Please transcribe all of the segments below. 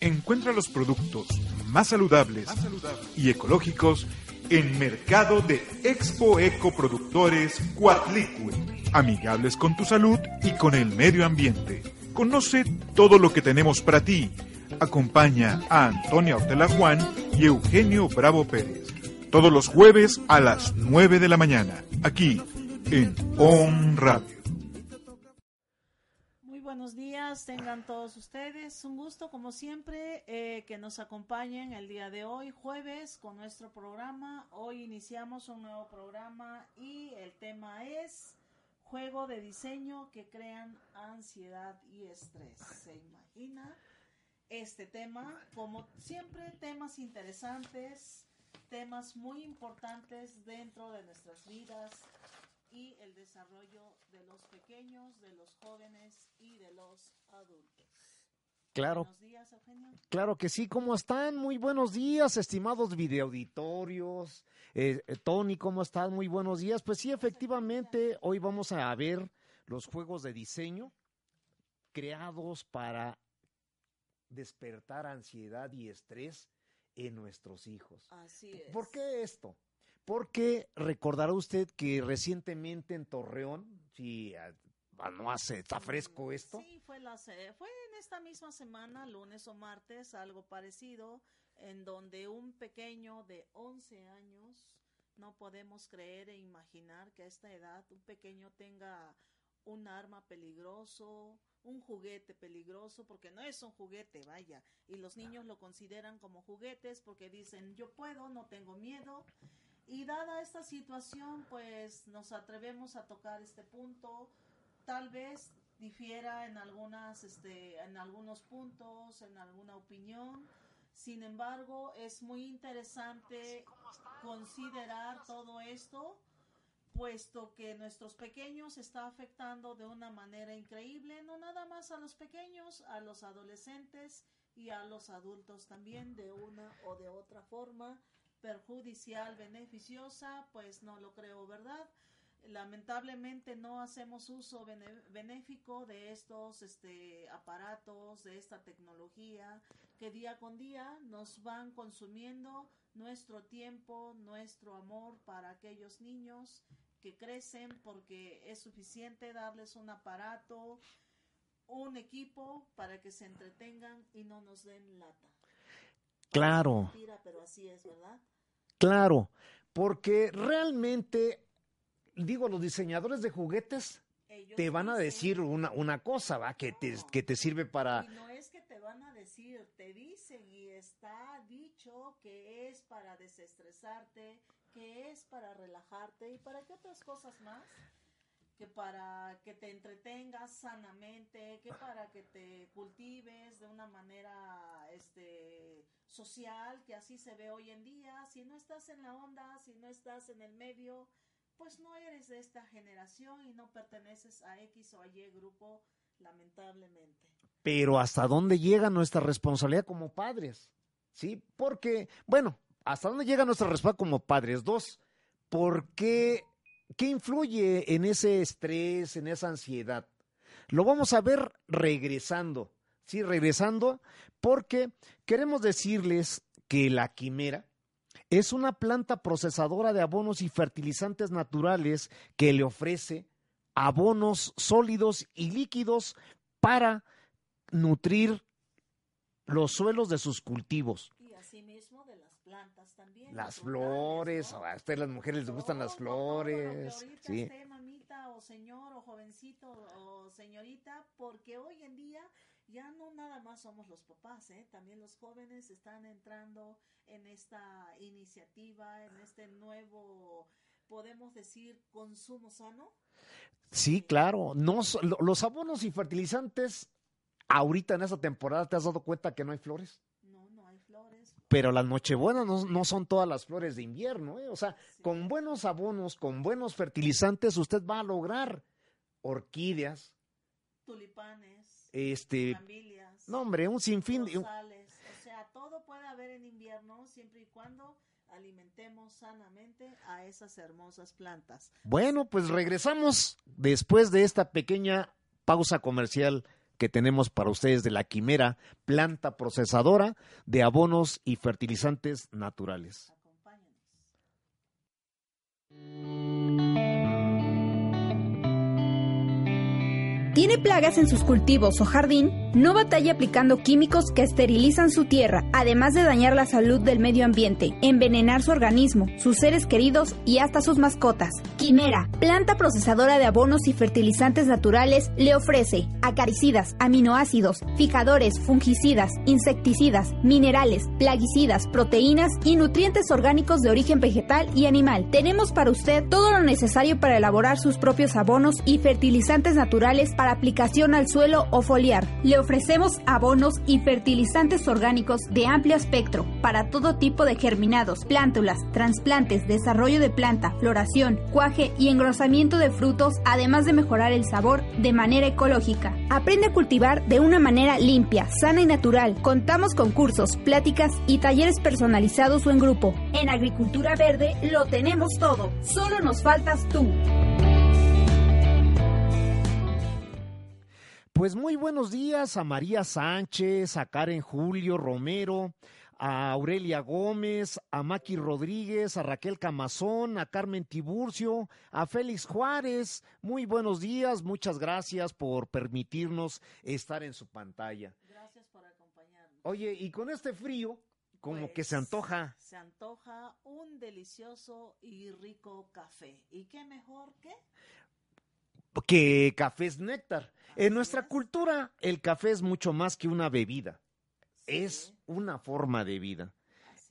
Encuentra los productos más saludables, y ecológicos en Mercado de Expo Eco Productores Cuatlicue. Amigables con tu salud y con el medio ambiente. Conoce todo lo que tenemos para ti. Acompaña a Antonia Ortela Juan y Eugenio Bravo Pérez. Todos los jueves a las 9 de la mañana, aquí en On Radio buenos días, tengan todos ustedes. Un gusto, como siempre, eh, que nos acompañen el día de hoy, jueves, con nuestro programa. Hoy iniciamos un nuevo programa y el tema es juego de diseño que crean ansiedad y estrés. ¿Se imagina este tema? Como siempre, temas interesantes, temas muy importantes dentro de nuestras vidas y el desarrollo de los pequeños, de los jóvenes y de los adultos. Claro. Buenos días, Eugenio. Claro que sí, ¿cómo están? Muy buenos días, estimados videoauditorios. Eh, eh, Tony, ¿cómo estás? Muy buenos días. Pues sí, efectivamente, hoy vamos a ver los juegos de diseño creados para despertar ansiedad y estrés en nuestros hijos. Así es. ¿Por qué esto? Porque recordará usted que recientemente en Torreón, si ah, no hace, está fresco esto. Sí, fue, fue en esta misma semana, lunes o martes, algo parecido, en donde un pequeño de 11 años, no podemos creer e imaginar que a esta edad un pequeño tenga un arma peligroso, un juguete peligroso, porque no es un juguete, vaya, y los niños lo consideran como juguetes porque dicen, yo puedo, no tengo miedo, y dada esta situación, pues nos atrevemos a tocar este punto. Tal vez difiera en algunas, este, en algunos puntos, en alguna opinión. Sin embargo, es muy interesante considerar todo esto, puesto que nuestros pequeños está afectando de una manera increíble, no nada más a los pequeños, a los adolescentes y a los adultos también de una o de otra forma perjudicial, beneficiosa, pues no lo creo, ¿verdad? Lamentablemente no hacemos uso benéfico de estos este, aparatos, de esta tecnología que día con día nos van consumiendo nuestro tiempo, nuestro amor para aquellos niños que crecen porque es suficiente darles un aparato, un equipo para que se entretengan y no nos den lata. Claro. pero así es, ¿verdad? Claro, porque realmente, digo, los diseñadores de juguetes te van a decir una, una cosa, ¿va? Que, te, que te sirve para... Y no es que te van a decir, te dicen y está dicho que es para desestresarte, que es para relajarte y para qué otras cosas más que para que te entretengas sanamente, que para que te cultives de una manera este social, que así se ve hoy en día. Si no estás en la onda, si no estás en el medio, pues no eres de esta generación y no perteneces a X o a Y grupo, lamentablemente. Pero hasta dónde llega nuestra responsabilidad como padres, ¿sí? Porque, bueno, hasta dónde llega nuestra responsabilidad como padres. Dos, ¿por qué ¿Qué influye en ese estrés, en esa ansiedad? Lo vamos a ver regresando, ¿sí? Regresando, porque queremos decirles que la quimera es una planta procesadora de abonos y fertilizantes naturales que le ofrece abonos sólidos y líquidos para nutrir los suelos de sus cultivos. Y asimismo de las plantas también. Las flores, a ustedes las mujeres les gustan las flores. sí. mamita o señor o jovencito o señorita, porque hoy en día ya no nada más somos los papás, ¿eh? también los jóvenes están entrando en esta iniciativa, en este nuevo, podemos decir, consumo sano. Sí, claro. No, los abonos y fertilizantes, ahorita en esta temporada, ¿te has dado cuenta que no hay flores? pero las nochebuenas no, no, son todas las flores de invierno, ¿eh? O sea, con buenos abonos, con buenos fertilizantes, usted va a lograr orquídeas, tulipanes, este, cambilias, no hombre, un sinfín de... O sea, todo puede haber en invierno siempre y cuando alimentemos sanamente a esas hermosas plantas. Bueno, pues regresamos después de esta pequeña pausa comercial que tenemos para ustedes de la Quimera, planta procesadora de abonos y fertilizantes naturales. ¿Tiene plagas en sus cultivos o jardín? No batalla aplicando químicos que esterilizan su tierra, además de dañar la salud del medio ambiente, envenenar su organismo, sus seres queridos y hasta sus mascotas. Quimera, planta procesadora de abonos y fertilizantes naturales, le ofrece acaricidas, aminoácidos, fijadores, fungicidas, insecticidas, minerales, plaguicidas, proteínas y nutrientes orgánicos de origen vegetal y animal. Tenemos para usted todo lo necesario para elaborar sus propios abonos y fertilizantes naturales para aplicación al suelo o foliar. Le ofrecemos abonos y fertilizantes orgánicos de amplio espectro para todo tipo de germinados, plántulas, trasplantes, desarrollo de planta, floración, cuaje y engrosamiento de frutos, además de mejorar el sabor de manera ecológica. Aprende a cultivar de una manera limpia, sana y natural. Contamos con cursos, pláticas y talleres personalizados o en grupo. En Agricultura Verde lo tenemos todo. Solo nos faltas tú. Pues muy buenos días a María Sánchez, a Karen Julio Romero, a Aurelia Gómez, a Maki Rodríguez, a Raquel Camazón, a Carmen Tiburcio, a Félix Juárez. Muy buenos días, muchas gracias por permitirnos estar en su pantalla. Gracias por acompañarnos. Oye, y con este frío, como que se Pues, antoja. Se antoja un delicioso y rico café. ¿Y qué mejor que? Que café es néctar. En nuestra es. cultura, el café es mucho más que una bebida, es una forma de vida.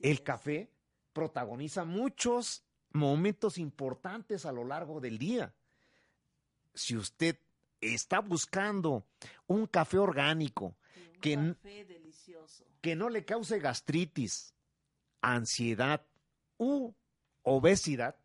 El café protagoniza muchos momentos importantes a lo largo del día. Si usted está buscando un café orgánico un que café que no le cause gastritis, ansiedad u obesidad,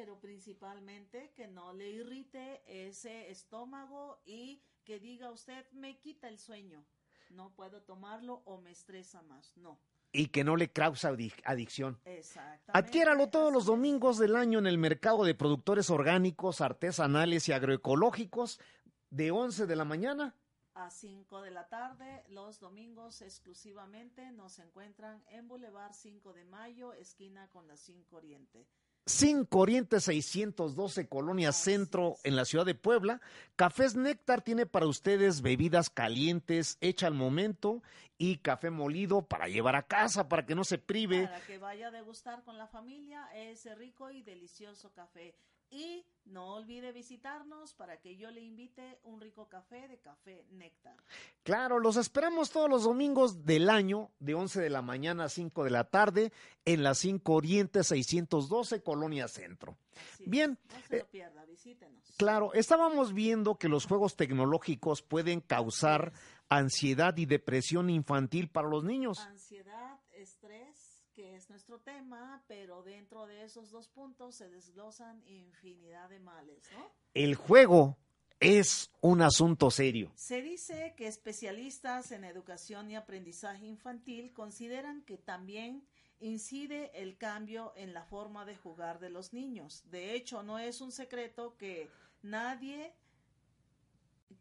Pero principalmente que no le irrite ese estómago y que diga usted me quita el sueño. No puedo tomarlo o me estresa más. No. y que no le cause adic- adicción. Exactamente. Adquiéralo todos los domingos del año en el mercado de productores orgánicos, artesanales y agroecológicos de 11 de la mañana A 5 de la tarde, los domingos exclusivamente nos encuentran en Boulevard 5 de Mayo, esquina con la 5 Oriente. 5 Oriente 612 Colonia Centro en la ciudad de Puebla. Cafés Néctar tiene para ustedes bebidas calientes, hecha al momento y café molido para llevar a casa para que no se prive. Para que vaya a degustar con la familia ese rico y delicioso café. Y no olvide visitarnos para que yo le invite un rico café de café néctar. Claro, los esperamos todos los domingos del año de 11 de la mañana a 5 de la tarde en la 5 Oriente 612 Colonia Centro. Así es. Bien, No se eh, lo pierda, visítenos. Claro, estábamos viendo que los juegos tecnológicos pueden causar ansiedad y depresión infantil para los niños. Ansiedad, estrés, que es nuestro tema, pero dentro de esos dos puntos se desglosan infinidad de males, ¿no? El juego es un asunto serio. Se dice que especialistas en educación y aprendizaje infantil consideran que también incide el cambio en la forma de jugar de los niños. De hecho, no es un secreto que nadie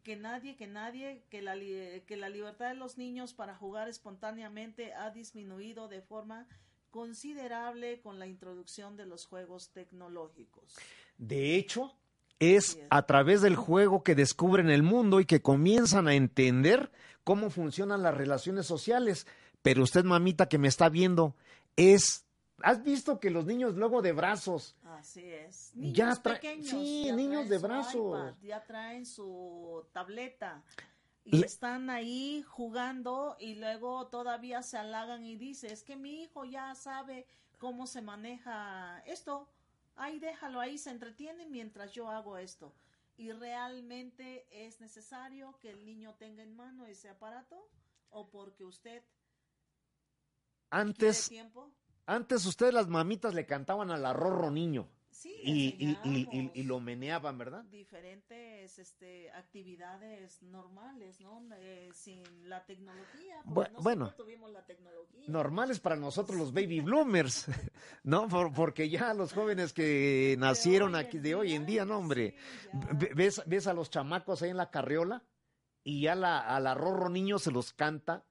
que nadie, que nadie, que la, que la libertad de los niños para jugar espontáneamente ha disminuido de forma considerable con la introducción de los juegos tecnológicos. De hecho, es a través del juego que descubren el mundo y que comienzan a entender cómo funcionan las relaciones sociales. Pero usted, mamita, que me está viendo, es... ¿Has visto que los niños luego de brazos Así es. Ya Niños tra- pequeños. sí, ya niños traen de brazos. iPad, ya traen su tableta. Y están ahí jugando y luego todavía se halagan y dice, es que mi hijo ya sabe cómo se maneja esto. Ahí déjalo, ahí se entretiene mientras yo hago esto. ¿Y realmente es necesario que el niño tenga en mano ese aparato? ¿O porque usted antes, tiempo? antes ustedes las mamitas le cantaban al arrorro niño Sí, y, y- y- y- lo meneaban, ¿verdad? diferentes este, actividades normales, ¿no? Eh, sin la tecnología. Porque bueno. tuvimos la tecnología. normales para nosotros los baby bloomers, ¿no? Por- porque ya los jóvenes que nacieron aquí de hoy en día, no, hombre. sí, ¿Ves, ves a los chamacos ahí en la carriola y ya la, a la Rorro Niño se los canta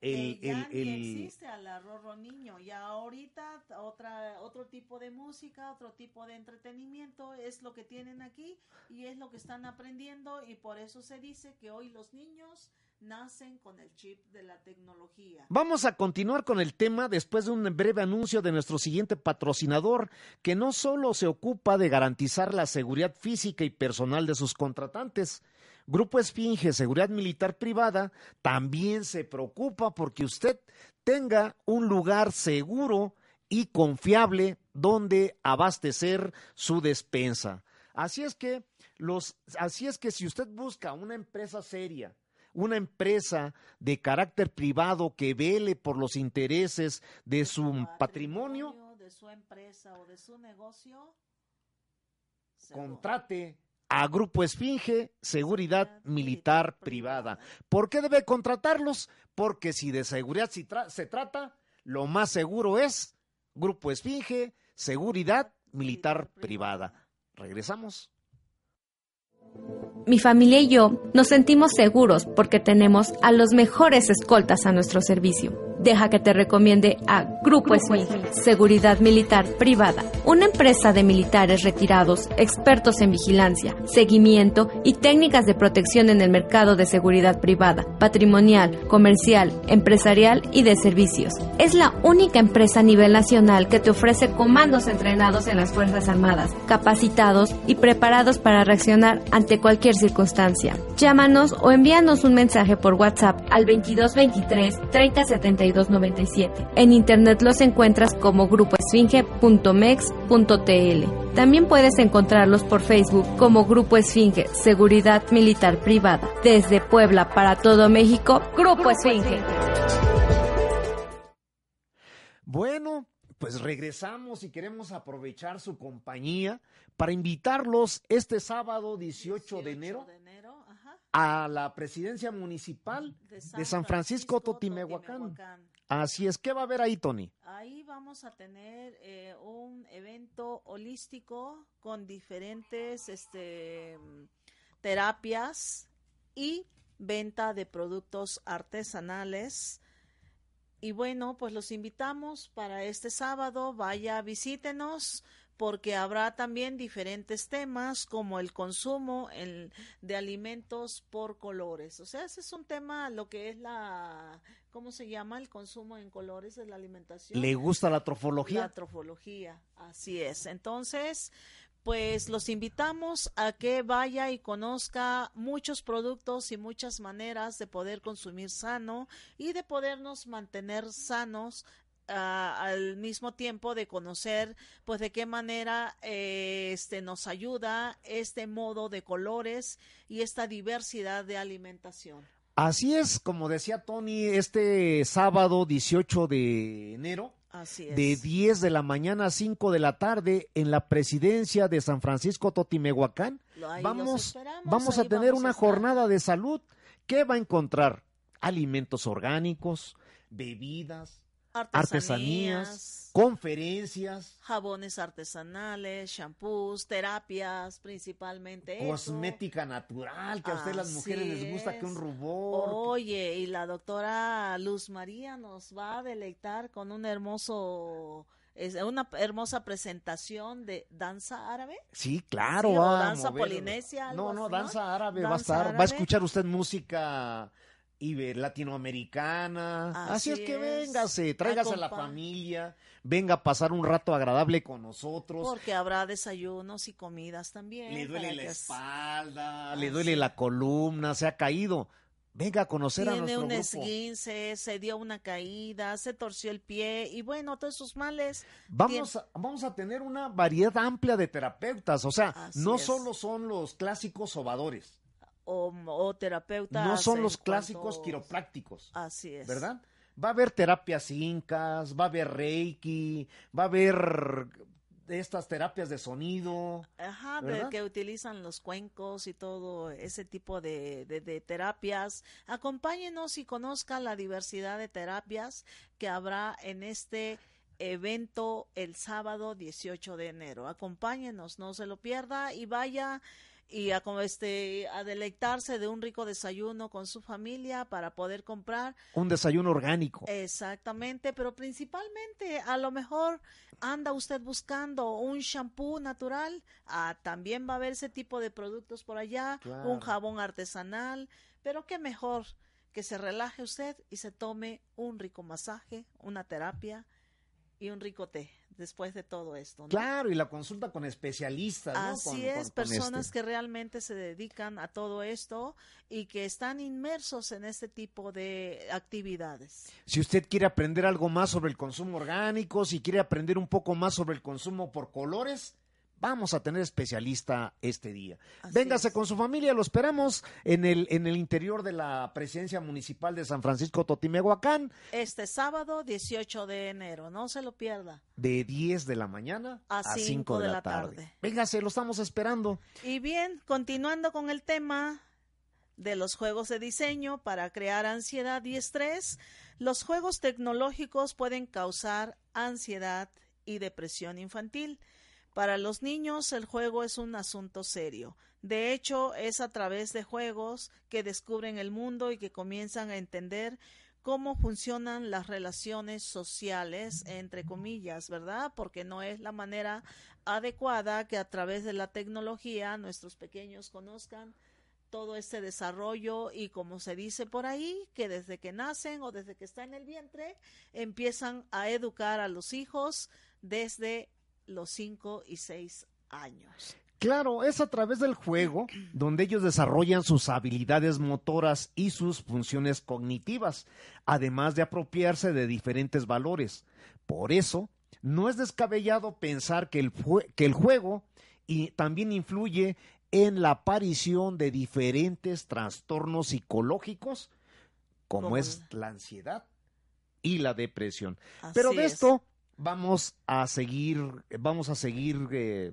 el, que ya el, ni el- existe al arrorro niño y ahorita otra otro tipo de música otro tipo de entretenimiento es lo que tienen aquí y es lo que están aprendiendo y por eso se dice que hoy los niños nacen con el chip de la tecnología Vamos a continuar con el tema después de un breve anuncio de nuestro siguiente patrocinador, que no solo se ocupa de garantizar la seguridad física y personal de sus contratantes. Grupo Esfinge Seguridad Militar Privada también se preocupa porque usted tenga un lugar seguro y confiable donde abastecer su despensa. Así es que los así es que si usted busca una empresa seria, una empresa de carácter privado que vele por los intereses de su patrimonio, de su empresa o de su negocio contrate a Grupo Esfinge Seguridad Militar Privada. ¿Por qué debe contratarlos? Porque si de seguridad se trata, lo más seguro es Grupo Esfinge Seguridad Militar Privada. Regresamos. Mi familia y yo nos sentimos seguros porque tenemos a los mejores escoltas a nuestro servicio. Deja que te recomiende a Grupo Esfinge, Seguridad Militar Privada, una empresa de militares retirados, expertos en vigilancia, seguimiento y técnicas de protección en el mercado de seguridad privada, patrimonial, comercial, empresarial y de servicios. Es la única empresa a nivel nacional que te ofrece comandos entrenados en las Fuerzas Armadas, capacitados y preparados para reaccionar ante cualquier circunstancia. Llámanos o envíanos un mensaje por WhatsApp al 2223 3072 97. En internet los encuentras como grupoesfinge.mex.tl. También puedes encontrarlos por Facebook como Grupo Esfinge Seguridad Militar Privada. Desde Puebla para todo México, Grupo Esfinge. Bueno, pues regresamos y queremos aprovechar su compañía para invitarlos este sábado 18 de enero a la presidencia municipal de San Francisco Totimehuacán. Totimehuacán. Así es, ¿qué va a haber ahí, Tony? Ahí vamos a tener eh, un evento holístico con diferentes este, terapias y venta de productos artesanales. Y bueno, pues los invitamos para este sábado. Vaya, visítenos porque habrá también diferentes temas como el consumo el- de alimentos por colores. O sea, ese es un tema, lo que es la, ¿cómo se llama? El consumo en colores de la alimentación. ¿Le gusta la La trofología? trofología, así es. Entonces, pues los invitamos a que vaya y conozca muchos productos y muchas maneras de poder consumir sano y de podernos mantener sanos al mismo tiempo de conocer pues de qué manera eh, este nos ayuda este modo de colores y esta diversidad de alimentación. Así es, como decía Tony, este sábado 18 de enero, Así es. de 10 de la mañana a 5 de la tarde, en la presidencia de San Francisco Totimehuacán, ahí vamos, vamos a tener vamos una jornada de salud que va a encontrar alimentos orgánicos, bebidas, artesanías, conferencias, jabones artesanales, shampoos, terapias, principalmente eso. cosmética natural, que a ustedes las mujeres les gusta que un rubor. Oye, y la doctora Luz María nos va a deleitar con un hermoso, es una hermosa presentación de danza árabe. Sí, claro, Sí, o danza polinesia, algo No, no, danza árabe va a estar, va a árabe. escuchar usted música iber- latinoamericana. Así, es que véngase, tráigase a la familia, venga a pasar un rato agradable con nosotros. Porque habrá desayunos y comidas también. Le duele la espalda, le Ah, duele sí. la columna, se ha caído. Venga a conocer a Tiene nuestro un grupo. esguince, se dio una caída, se torció el pie y bueno, todos sus males. Vamos a, vamos a tener una variedad amplia de terapeutas, o sea, Así no es. solo son los clásicos sobadores, O, o terapeutas. no son los clásicos quiroprácticos. Así es. ¿verdad? Va a haber terapias incas, va a haber reiki, va a haber estas terapias de sonido. Ajá, que utilizan los cuencos y todo ese tipo de, de- de terapias. Acompáñenos y conozcan la diversidad de terapias que habrá en este evento el sábado 18 de enero. Acompáñenos, no se lo pierda y vaya y a, como este, a deleitarse de un rico desayuno con su familia para poder comprar. Un desayuno orgánico. Exactamente, pero principalmente a lo mejor anda usted buscando un shampoo natural, ah, también va a haber ese tipo de productos por allá, Claro. un jabón artesanal, pero qué mejor que se relaje usted y se tome un rico masaje, una terapia y un rico té después de todo esto. ¿no? Claro, y la consulta con especialistas, ¿no? Así Con- es, con- con personas este. que realmente se dedican a todo esto y que están inmersos en este tipo de actividades. Si usted quiere aprender algo más sobre el consumo orgánico, si quiere aprender un poco más sobre el consumo por colores, vamos a tener especialista este día. Así Véngase es. con su familia, lo esperamos en el, en el interior de la presidencia municipal de San Francisco Totimehuacán, Este sábado 18 de enero, no se lo pierda. de 10 de la mañana A a, 5 cinco de, de la la tarde. tarde. Véngase, lo estamos esperando. Y bien, continuando con el tema de los juegos de diseño para crear ansiedad y estrés, los juegos tecnológicos pueden causar ansiedad y depresión infantil. Para los niños el juego es un asunto serio. De hecho, es a través de juegos que descubren el mundo y que comienzan a entender cómo funcionan las relaciones sociales, entre comillas, ¿verdad? Porque no es la manera adecuada que a través de la tecnología nuestros pequeños conozcan todo este desarrollo y como se dice por ahí, que desde que nacen o desde que están en el vientre, empiezan a educar a los hijos desde los 5 y 6 años. Claro, es a través del juego donde ellos desarrollan sus habilidades motoras y sus funciones cognitivas, además de apropiarse de diferentes valores. Por eso, no es descabellado pensar que el, jue- que el juego y también influye en la aparición de diferentes trastornos psicológicos, como Como es la ansiedad y la depresión. Pero de es. Vamos a seguir, vamos a seguir eh,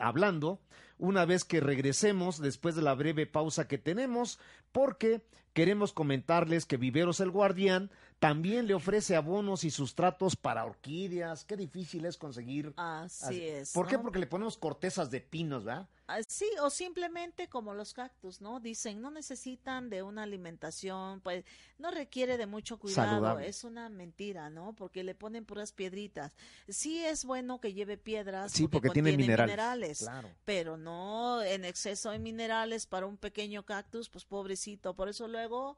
hablando una vez que regresemos después de la breve pausa que tenemos, porque queremos comentarles que Viveros el Guardián también le ofrece abonos y sustratos para orquídeas. Qué difícil es conseguir. Así es. ¿Por qué? Porque le ponemos cortezas de pinos, ¿verdad? Ah, Sí, o simplemente como los cactus, ¿no? Dicen, no necesitan de una alimentación, pues no requiere de mucho cuidado, Saludable. es una mentira, ¿no? Porque le ponen puras piedritas. Sí es bueno que lleve piedras Sí, porque tiene minerales. Claro. pero no en exceso de minerales para un pequeño cactus, pues pobrecito, por eso luego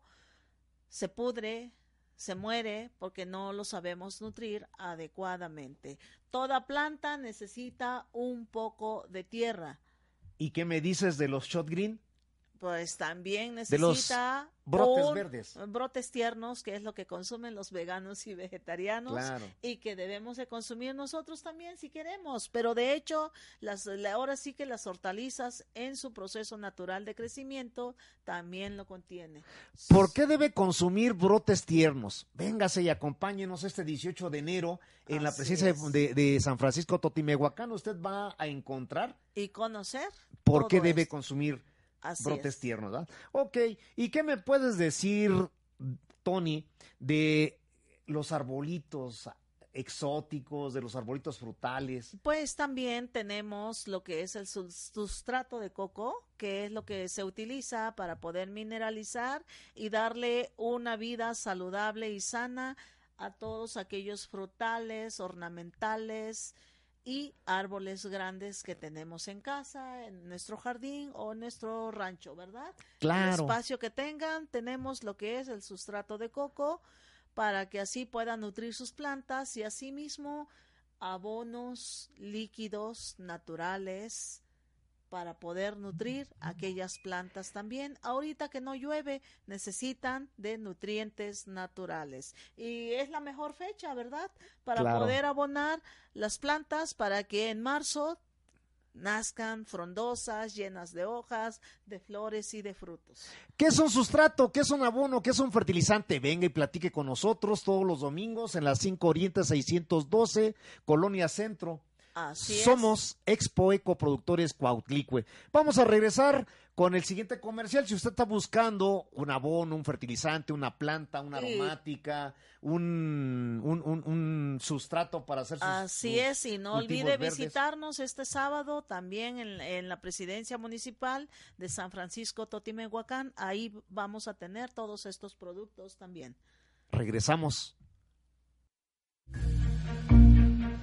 se pudre, se muere porque no lo sabemos nutrir adecuadamente. Toda planta necesita un poco de tierra. ¿Y qué me dices de los shot green? Pues también De los necesita brotes un- verdes. brotes tiernos, que es lo que consumen los veganos y vegetarianos Claro. y que debemos de consumir nosotros también si queremos. Pero de hecho, las, la- ahora sí que las hortalizas en su proceso natural de crecimiento también lo contiene. ¿Por qué debe consumir brotes tiernos? Véngase y acompáñenos este 18 de enero en la presencia es. de, de San Francisco Totimehuacán. Usted va a encontrar Y conocer por qué debe esto. consumir Así brotes es. tiernos. ¿verdad? Ok, ¿y qué me puedes decir, Tony, de los arbolitos exóticos, de los arbolitos frutales? Pues también tenemos lo que es el sus- sustrato de coco, que es lo que se utiliza para poder mineralizar y darle una vida saludable y sana a todos aquellos frutales, ornamentales y árboles grandes que tenemos en casa, en nuestro jardín o en nuestro rancho, ¿verdad? El Claro. espacio que tengan, tenemos lo que es el sustrato de coco para que así puedan nutrir sus plantas y asimismo abonos líquidos naturales para poder nutrir aquellas plantas también. Ahorita que no llueve, necesitan de nutrientes naturales. Y es la mejor fecha, ¿verdad? Para Claro. poder abonar las plantas para que en marzo nazcan frondosas, llenas de hojas, de flores y de frutos. ¿Qué es un sustrato? ¿Qué es un abono? ¿Qué es un fertilizante? Venga y platique con nosotros todos los domingos en las 5 Oriente 612, Colonia Centro. Así es. Somos Expo Eco Productores Cuautlicue. Vamos a regresar con el siguiente comercial. Si usted está buscando un abono, un fertilizante, una planta, una Sí. aromática, un, un, un- un sustrato para hacer sus Así sus es, y no olvide verdes. visitarnos este sábado también en, en la presidencia municipal de San Francisco Totimehuacán. Ahí vamos a tener todos estos productos también. Regresamos.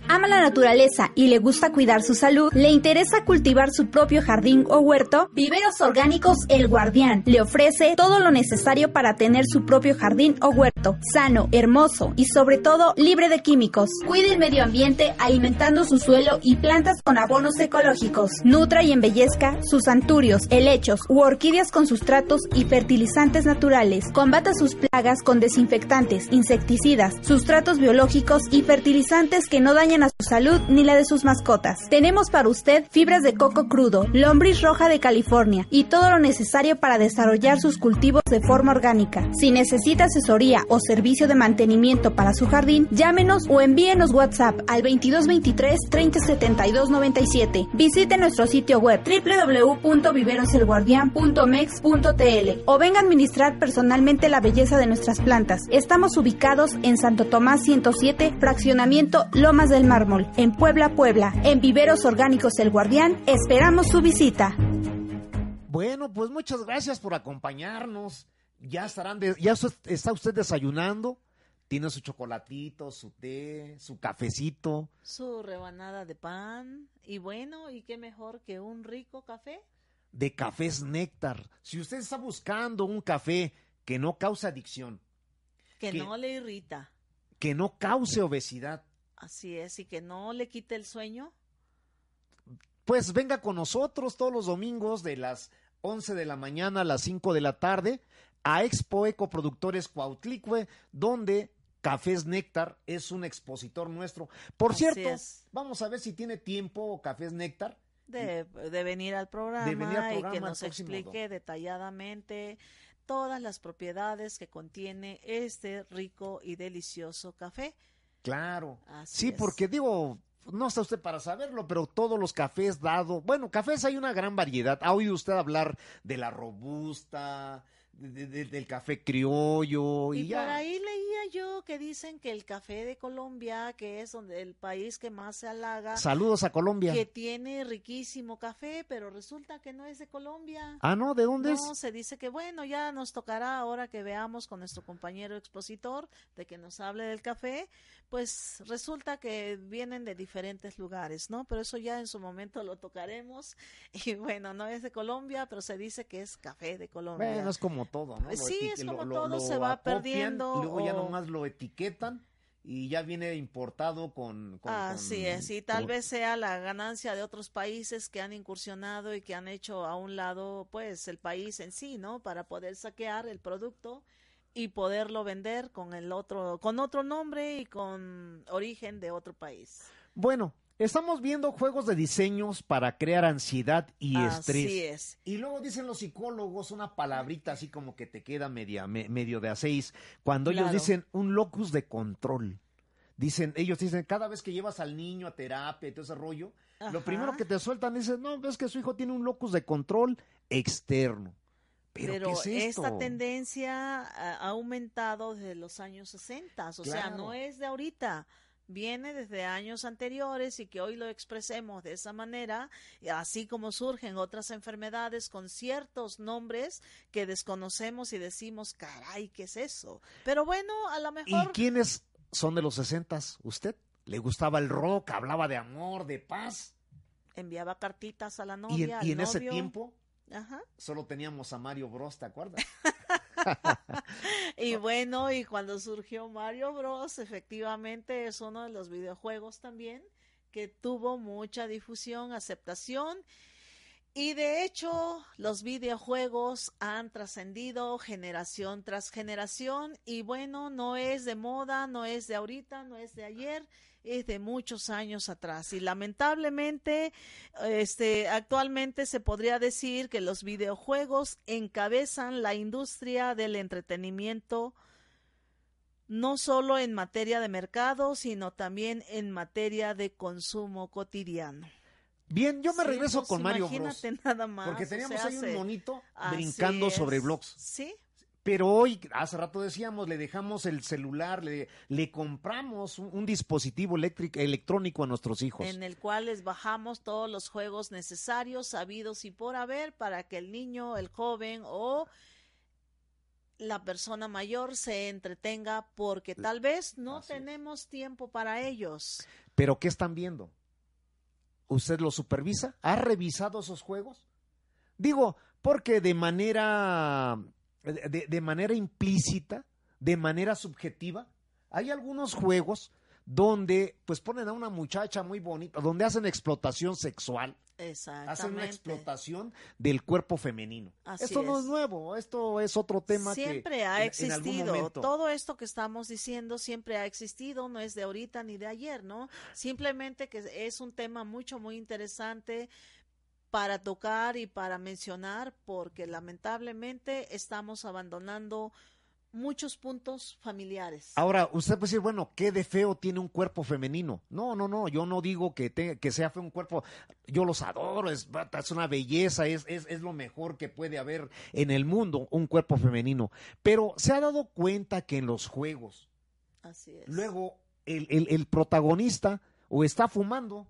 Ama la naturaleza y le gusta cuidar su salud, le interesa cultivar su propio jardín o huerto, Viveros Orgánicos El Guardián le ofrece todo lo necesario para tener su propio jardín o huerto, sano, hermoso y sobre todo libre de químicos. Cuide el medio ambiente alimentando su suelo y plantas con abonos ecológicos. Nutra y embellezca sus anturios, helechos u orquídeas con sustratos y fertilizantes naturales. Combata sus plagas con desinfectantes, insecticidas, sustratos biológicos y fertilizantes que no dañan a su salud ni la de sus mascotas. Tenemos para usted fibras de coco crudo, lombriz roja de California y todo lo necesario para desarrollar sus cultivos de forma orgánica. Si necesita asesoría o servicio de mantenimiento para su jardín, llámenos o envíenos WhatsApp al 2223 3072 97. Visite nuestro sitio web www.viveroselguardian.mex.tl o venga a administrar personalmente la belleza de nuestras plantas. Estamos ubicados en Santo Tomás 107, fraccionamiento Lomas del Mármol, en Puebla, Puebla. En Viveros Orgánicos El Guardián, esperamos su visita. Bueno, pues muchas gracias por acompañarnos. Ya estarán, de- ya está usted desayunando. Tiene su chocolatito, su té, su cafecito. Su rebanada de pan y bueno, y qué mejor que un rico café. de cafés néctar. Si usted está buscando un café que no cause adicción, Que no le irrita. que no cause obesidad, Así es, y que no le quite el sueño. pues venga con nosotros todos los domingos de las 11 de la mañana a las 5 de la tarde a Expo Eco Productores Cuautlicue, donde Cafés Néctar es un expositor nuestro. Por Así cierto, es. vamos a ver si tiene tiempo Cafés Néctar. de, de venir al programa, venir al y que nos explique detalladamente todas las propiedades que contiene este rico y delicioso café. Claro. Así Sí, es. porque digo, no está usted para saberlo, pero todos los cafés dado, bueno, cafés hay una gran variedad. ¿Ha oído usted hablar de la robusta, de- de- del café criollo y, Y ya? por ahí leía yo que dicen que el café de Colombia, que es donde el país que más se halaga, Saludos a Colombia. que tiene riquísimo café, pero resulta que no es de Colombia. Ah, no, ¿de dónde No, es? se dice que bueno, ya nos tocará ahora que veamos con nuestro compañero expositor de que nos hable del café, pues resulta que vienen de diferentes lugares, ¿no? Pero eso ya en su momento lo tocaremos y bueno, no es de Colombia, pero se dice que es café de Colombia. Bueno, es como todo, ¿no? Lo sí, es como lo- todo, lo se va perdiendo Y luego ya o- nomás lo etiquetan y ya viene importado con... con- Así con- es, y tal con- vez sea la ganancia de otros países que han incursionado y que han hecho a un lado, pues, el país en sí, ¿no? Para poder saquear el producto y poderlo vender con el otro, con otro nombre y con origen de otro país. Bueno, estamos viendo juegos de diseños para crear ansiedad y estrés. Así es. Y luego dicen los psicólogos una palabrita así como que te queda media, me- medio de a seis, cuando ellos dicen un locus de control. Dicen, ellos dicen, cada vez que llevas al niño a terapia y todo ese rollo, lo primero que te sueltan es, no, ves que su hijo tiene un locus de control externo. Pero, Pero, ¿qué es esto? esta tendencia ha aumentado desde los años 60, o sea, no es de ahorita, viene desde años anteriores y que hoy lo expresemos de esa manera, y así como surgen otras enfermedades con ciertos nombres que desconocemos y decimos, caray, ¿qué es eso? Pero bueno, a lo ¿Y mejor... quiénes son de los sesentas? ¿Usted? ¿Le gustaba el rock? ¿Hablaba de amor, de paz? enviaba cartitas a la y en, novia, y en ese tiempo Ajá. solo teníamos a Mario Bros, ¿te acuerdas? Y bueno, y cuando surgió Mario Bros, efectivamente es uno de los videojuegos también que tuvo mucha difusión, aceptación. Y de hecho, los videojuegos han trascendido generación tras generación. Y bueno, no es de moda, no es de ahorita, no es de ayer, es de muchos años atrás. Y lamentablemente, este, actualmente se podría decir que los videojuegos encabezan la industria del entretenimiento no solo en materia de mercado, sino también en materia de consumo cotidiano. Bien, yo me Sí, regreso pues con Mario Bros. imagínate nada más. Porque o teníamos sea, ahí un monito brincando sobre blogs. Sí, Pero hoy, hace rato decíamos, le dejamos el celular, le, le compramos un, un dispositivo eléctrico, electrónico a nuestros hijos. en el cual les bajamos todos los juegos necesarios, sabidos y por haber, para que el niño, el joven o la persona mayor se entretenga, porque tal vez no Así es. tenemos tiempo para ellos. Pero ¿qué están viendo? ¿Usted lo supervisa? ¿Ha revisado esos juegos? Digo, porque de manera, de, de manera implícita, de manera subjetiva, hay algunos juegos donde pues ponen a una muchacha muy bonita, donde hacen explotación sexual, hacen una explotación del cuerpo femenino. Así esto no es nuevo, esto es otro tema siempre que ha en- existido. Todo esto que estamos diciendo siempre ha existido, no es de ahorita ni de ayer, ¿no? Simplemente que es un tema mucho, muy interesante para tocar y para mencionar, porque lamentablemente estamos abandonando muchos puntos familiares. Ahora, usted puede decir, bueno, ¿qué de feo tiene un cuerpo femenino? No, no, no, yo no digo que, te- que sea feo un cuerpo, yo los adoro, es, es una belleza, es, es, es lo mejor que puede haber en el mundo, un cuerpo femenino. Pero se ha dado cuenta que en los juegos, Así es. luego el, el, el protagonista o está fumando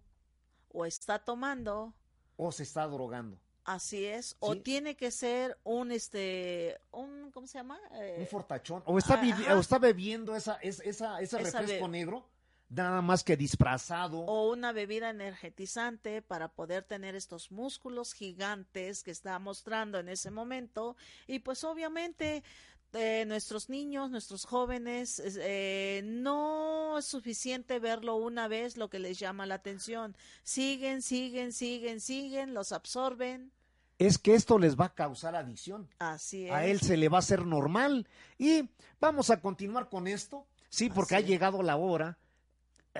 o está tomando, o se está drogando. así es, o tiene que ser un este un ¿cómo se llama? Eh, un fortachón, o está, ajá. o está bebiendo esa, es- esa, ese Esa refresco negro, nada más que disfrazado. o una bebida energetizante para poder tener estos músculos gigantes que está mostrando en ese momento y pues obviamente eh, nuestros niños, nuestros jóvenes, es- eh, no es suficiente verlo una vez lo que les llama la atención. Siguen, siguen, siguen, siguen, los absorben. es que esto les va a causar adicción. Así es. A él se le va a hacer normal. Y vamos a continuar con esto. Sí, porque Así ha llegado la hora.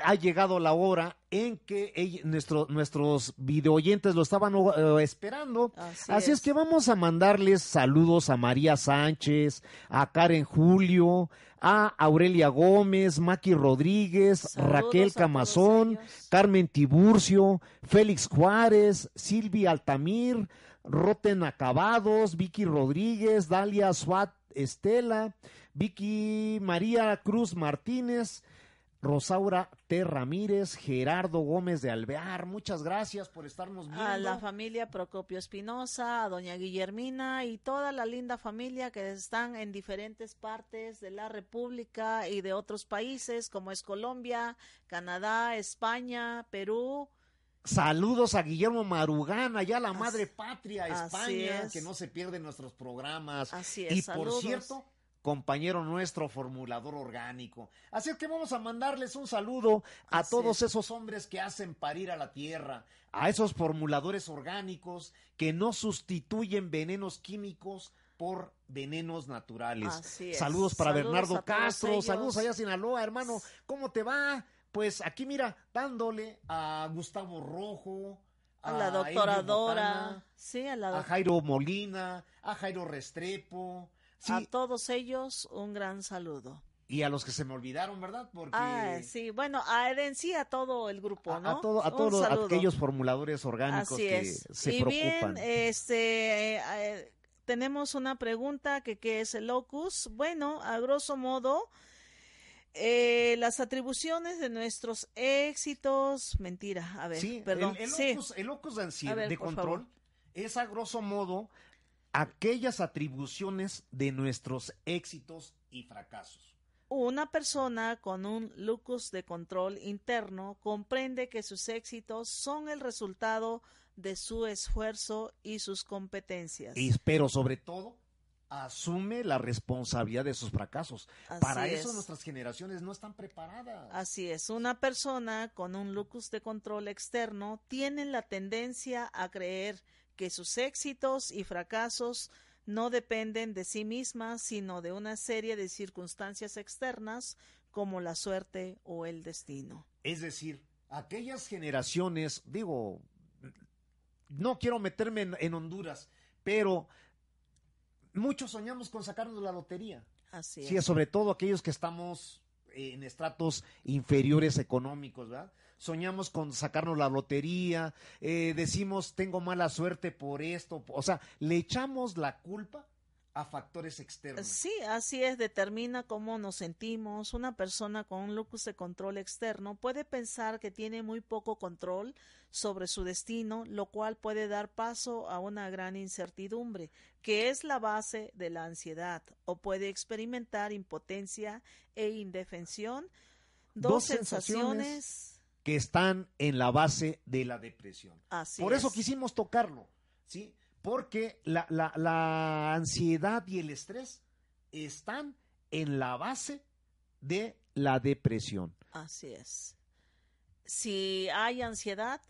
Ha llegado la hora en que ell- nuestro- nuestros videoyentes lo estaban eh, esperando. Así, Así es. que vamos a mandarles saludos a María Sánchez, a Karen Julio, a Aurelia Gómez, Maki Rodríguez, Saludos Raquel Camazón. Carmen Tiburcio, Félix Juárez, Silvia Altamir, Roten Acabados, Vicky Rodríguez, Dalia Suat Estela, Vicky María Cruz Martínez, Rosaura T. Ramírez, Gerardo Gómez de Alvear. Muchas gracias por estarnos viendo. a la familia Procopio Espinosa, a doña Guillermina y toda la linda familia que están en diferentes partes de la República y de otros países como es Colombia, Canadá, España, Perú. Saludos a Guillermo Marugán, allá la madre patria, España, es. que no se pierden nuestros programas. Así es, y por saludos. cierto, compañero nuestro, formulador orgánico. Así es que vamos a mandarles un saludo a Así todos es. esos hombres que hacen parir a la tierra, a esos formuladores orgánicos que no sustituyen venenos químicos por venenos naturales. Así es. Saludos para Saludos Bernardo Castro, ellos. saludos allá a Sinaloa, hermano. ¿Cómo te va? Pues aquí mira, dándole a Gustavo Rojo, A la doctora Dora, sí, a la a Jairo Molina, a Jairo Restrepo, sí, a todos ellos un gran saludo. y a los que se me olvidaron, ¿verdad? Porque Ah, sí, bueno, a Eden sí, a todo el grupo, a, ¿no? a todo- a Un todos aquellos formuladores orgánicos Así que es. se y preocupan. bien, este, eh, eh, tenemos una pregunta que qué es el locus. Bueno, a grosso modo, eh, las atribuciones de nuestros éxitos, mentira, a ver, sí, perdón, el, el sí, locus, el locus de ansiedad, A ver, de control, favor. es a grosso modo aquellas atribuciones de nuestros éxitos y fracasos. una persona con un locus de control interno comprende que sus éxitos son el resultado de su esfuerzo y sus competencias. Y, pero sobre todo, asume la responsabilidad de sus fracasos. Así Para eso es. nuestras generaciones no están preparadas. Así es, una persona con un locus de control externo tiene la tendencia a creer que sus éxitos y fracasos no dependen de sí misma, sino de una serie de circunstancias externas como la suerte o el destino. Es decir, aquellas generaciones, digo, no quiero meterme en, en Honduras, pero muchos soñamos con sacarnos la lotería. Así Sí, sobre todo aquellos que estamos en estratos inferiores económicos, ¿verdad? Soñamos con sacarnos la lotería, eh, decimos tengo mala suerte por esto, o sea, le echamos la culpa a factores externos. Sí, así es, determina cómo nos sentimos. Una persona con un locus de control externo puede pensar que tiene muy poco control sobre su destino, lo cual puede dar paso a una gran incertidumbre, que es la base de la ansiedad, o puede experimentar impotencia e indefensión, dos, Dos sensaciones sensaciones. Que están en la base de la depresión. Así Por eso es. quisimos tocarlo, ¿sí? Porque la, la- la ansiedad y el estrés están en la base de la depresión. Así es. Si hay ansiedad,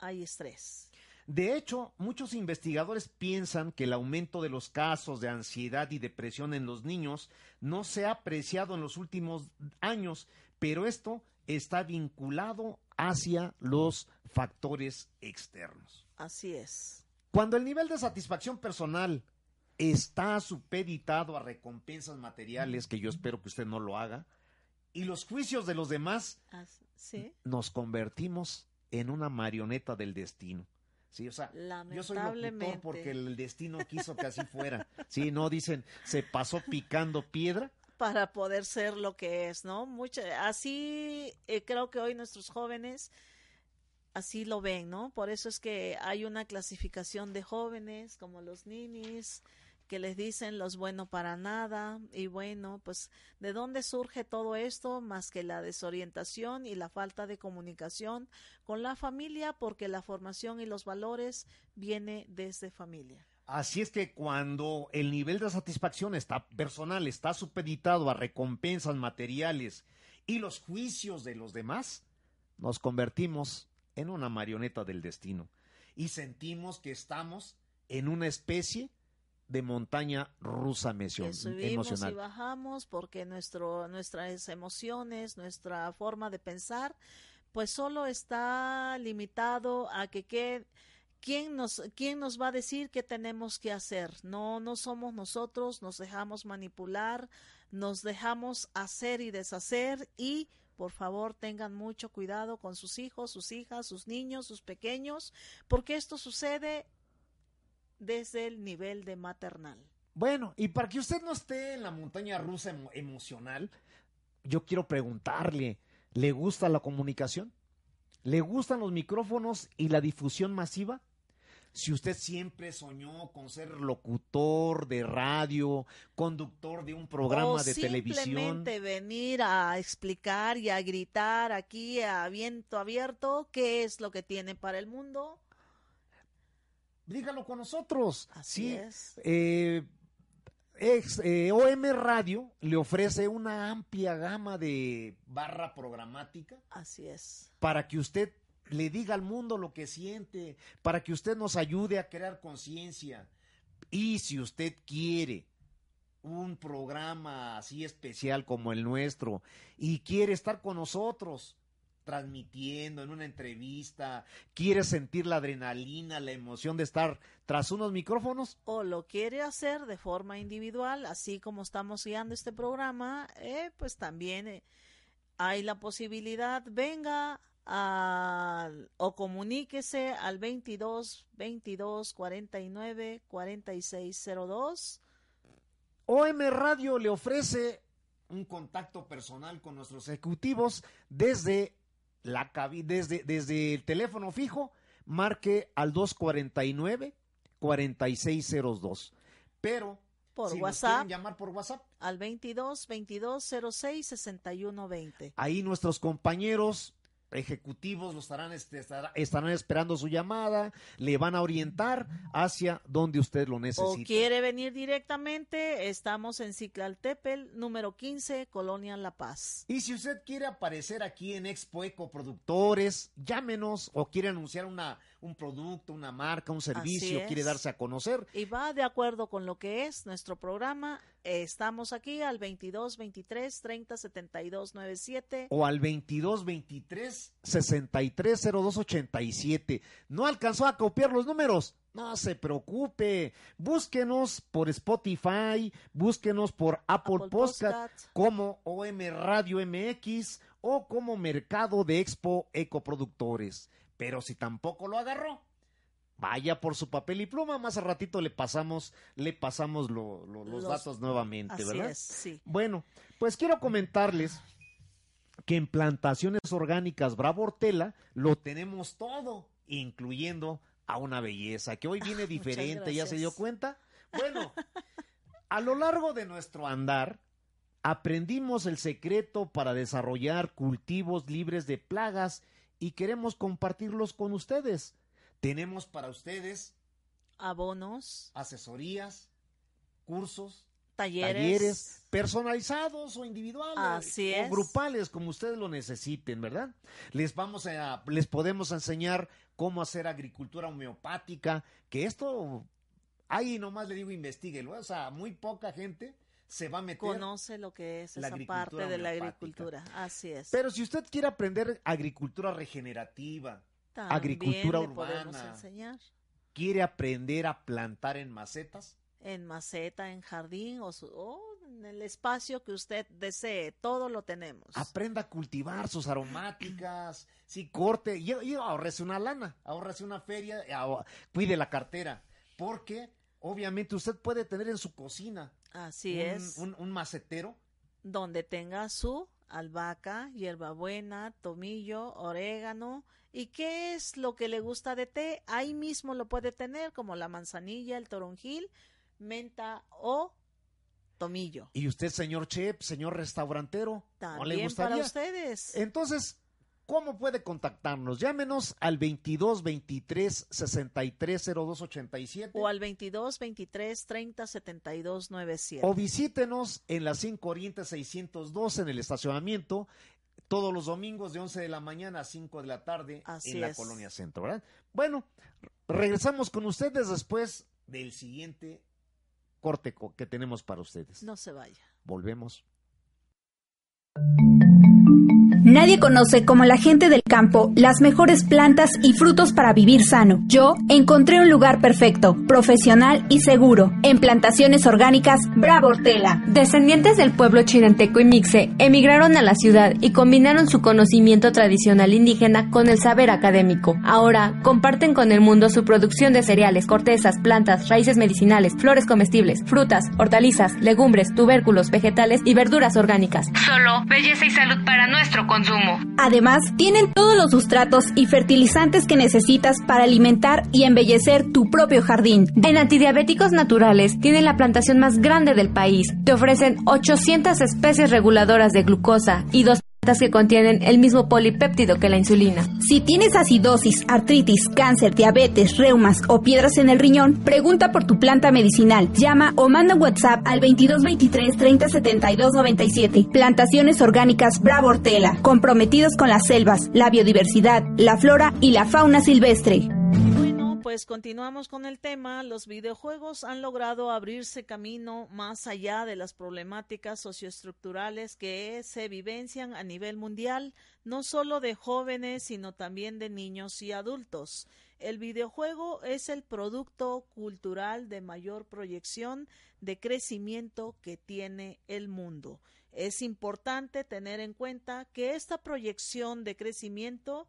hay estrés. De hecho, muchos investigadores piensan que el aumento de los casos de ansiedad y depresión en los niños no se ha apreciado en los últimos años, pero esto está vinculado hacia los factores externos. Así es. Cuando el nivel de satisfacción personal está supeditado a recompensas materiales, que yo espero que usted no lo haga, y los juicios de los demás, Sí. nos convertimos en una marioneta del destino. Sí, o sea, yo soy locutor porque el destino quiso que así fuera. Sí, no dicen, se pasó picando piedra. Para poder ser lo que es, ¿no? Mucha, así eh, creo que hoy nuestros jóvenes así lo ven, ¿no? Por eso es que hay una clasificación de jóvenes como los ninis que les dicen los bueno para nada y bueno, pues ¿de dónde surge todo esto más que la desorientación y la falta de comunicación con la familia porque la formación y los valores viene desde familia? Así es que cuando el nivel de satisfacción está personal está supeditado a recompensas materiales y los juicios de los demás, nos convertimos en una marioneta del destino y sentimos que estamos en una especie de montaña rusa que subimos y emocional. bajamos porque nuestro, nuestras emociones, nuestra forma de pensar, pues solo está limitado a que, que ¿quién, nos, quién nos va a decir qué tenemos que hacer. No, no somos nosotros, nos dejamos manipular, nos dejamos hacer y deshacer y por favor tengan mucho cuidado con sus hijos, sus hijas, sus niños, sus pequeños, porque esto sucede desde el nivel de maternal. Bueno, y para que usted no esté en la montaña rusa emo- emocional, yo quiero preguntarle, ¿le gusta la comunicación? ¿Le gustan los micrófonos y la difusión masiva? Si usted siempre soñó con ser locutor de radio, conductor de un programa o de televisión, simplemente venir a explicar y a gritar aquí a viento abierto qué es lo que tiene para el mundo. dígalo con nosotros. Así Sí, es. eh, ex- eh, OM Radio le ofrece una amplia gama de barra programática Así es. para que usted le diga al mundo lo que siente, para que usted nos ayude a crear conciencia. Y si usted quiere un programa así especial como el nuestro y quiere estar con nosotros transmitiendo en una entrevista, quiere sentir la adrenalina, la emoción de estar tras unos micrófonos, O lo quiere hacer de forma individual, así como estamos guiando este programa, eh, pues también eh, hay la posibilidad, venga al- o comuníquese al 22 22 49 4602 OM Radio le ofrece un contacto personal con nuestros ejecutivos desde la cabi- desde, desde el teléfono fijo, marque al 249 4602. Pero Por si WhatsApp. llamar por WhatsApp, al 22 22 06 61 20. ahí nuestros compañeros ejecutivos lo estarán, este, estará- estarán esperando su llamada, le van a orientar hacia donde usted lo O necesita. quiere venir directamente, estamos en Ciclaltepel, número 15, Colonia La Paz. Y si usted quiere aparecer aquí en Expo Eco Productores, llámenos o quiere anunciar una, un producto, una marca, un servicio, quiere darse a conocer, Y va de acuerdo con lo que es nuestro programa. eh, Estamos aquí al 22 23 30 72 97. o al 22 23 63 02 87. No alcanzó a copiar los números. No se preocupe, búsquenos por Spotify, búsquenos por Apple, Apple Podcast Podcast. como OM Radio MX o como Mercado de Expo Ecoproductores. Pero si tampoco lo agarró, vaya por su papel y pluma, más a ratito le pasamos, le pasamos lo- lo- los, Los- datos nuevamente, Así ¿verdad? es, sí. Bueno, pues quiero comentarles que en plantaciones orgánicas Bravo Hortela lo tenemos todo, incluyendo a una belleza, que hoy viene diferente, ¿ya se dio cuenta? Bueno, a lo largo de nuestro andar, aprendimos el secreto para desarrollar cultivos libres de plagas y queremos compartirlos con ustedes. Tenemos para ustedes Abonos, asesorías, cursos, talleres. talleres personalizados o individuales Así o es. grupales como ustedes lo necesiten, ¿verdad? Les vamos a les podemos enseñar cómo hacer agricultura homeopática, que esto ahí nomás le digo investiguenlo, o sea, muy poca gente se va a meter. Conoce lo que es esa parte de la agricultura. Así es. Pero si usted quiere aprender agricultura regenerativa, También agricultura le urbana. enseñar quiere aprender a plantar en macetas, en maceta, en jardín o, su- o en el espacio que usted desee. Todo lo tenemos. Aprenda a cultivar sus aromáticas, sí, corte, y, y ahorrese una lana, ahorrese una feria, ahor- cuide la cartera, porque obviamente usted puede tener en su cocina Así un, es. un- un macetero, donde tenga su albahaca, hierbabuena, tomillo, orégano. ¿Y qué es lo que le gusta de té? Ahí mismo lo puede tener, como la manzanilla, el toronjil, menta o tomillo. y usted, señor chef, señor restaurantero, ¿no le También para gustaría? ustedes. Entonces, ¿cómo puede contactarnos? Llámenos al 22 23 63 02 87 O al 22 23 30 72 97. O visítenos en la 5 Oriente 602 en el estacionamiento todos los domingos de 11 de la mañana a 5 de la tarde Así en la es. colonia centro, ¿verdad? Bueno, regresamos con ustedes después del siguiente corte co- que tenemos para ustedes. No se vaya. Volvemos. Nadie conoce como la gente del campo las mejores plantas y frutos para vivir sano. Yo encontré un lugar perfecto, profesional y seguro. En plantaciones orgánicas Bravo Hortela. Descendientes del pueblo chinanteco y mixe emigraron a la ciudad y combinaron su conocimiento tradicional indígena con el saber académico. Ahora comparten con el mundo su producción de cereales, cortezas, plantas, raíces medicinales, flores comestibles, frutas, hortalizas, legumbres, tubérculos, vegetales y verduras orgánicas. Solo belleza y salud para nuestro Además, tienen todos los sustratos y fertilizantes que necesitas para alimentar y embellecer tu propio jardín. En antidiabéticos naturales tienen la plantación más grande del país. Te ofrecen 800 especies reguladoras de glucosa y dos que contienen el mismo polipéptido que la insulina. Si tienes acidosis, artritis, cáncer, diabetes, reumas o piedras en el riñón, pregunta por tu planta medicinal. Llama o manda WhatsApp al 2223 30 72 97. Plantaciones orgánicas Bravo Hortela, comprometidos con las selvas, la biodiversidad, la flora y la fauna silvestre. Pues continuamos con el tema. Los videojuegos han logrado abrirse camino más allá de las problemáticas socioestructurales que se vivencian a nivel mundial, no solo de jóvenes, sino también de niños y adultos. El videojuego es el producto cultural de mayor proyección de crecimiento que tiene el mundo. Es importante tener en cuenta que esta proyección de crecimiento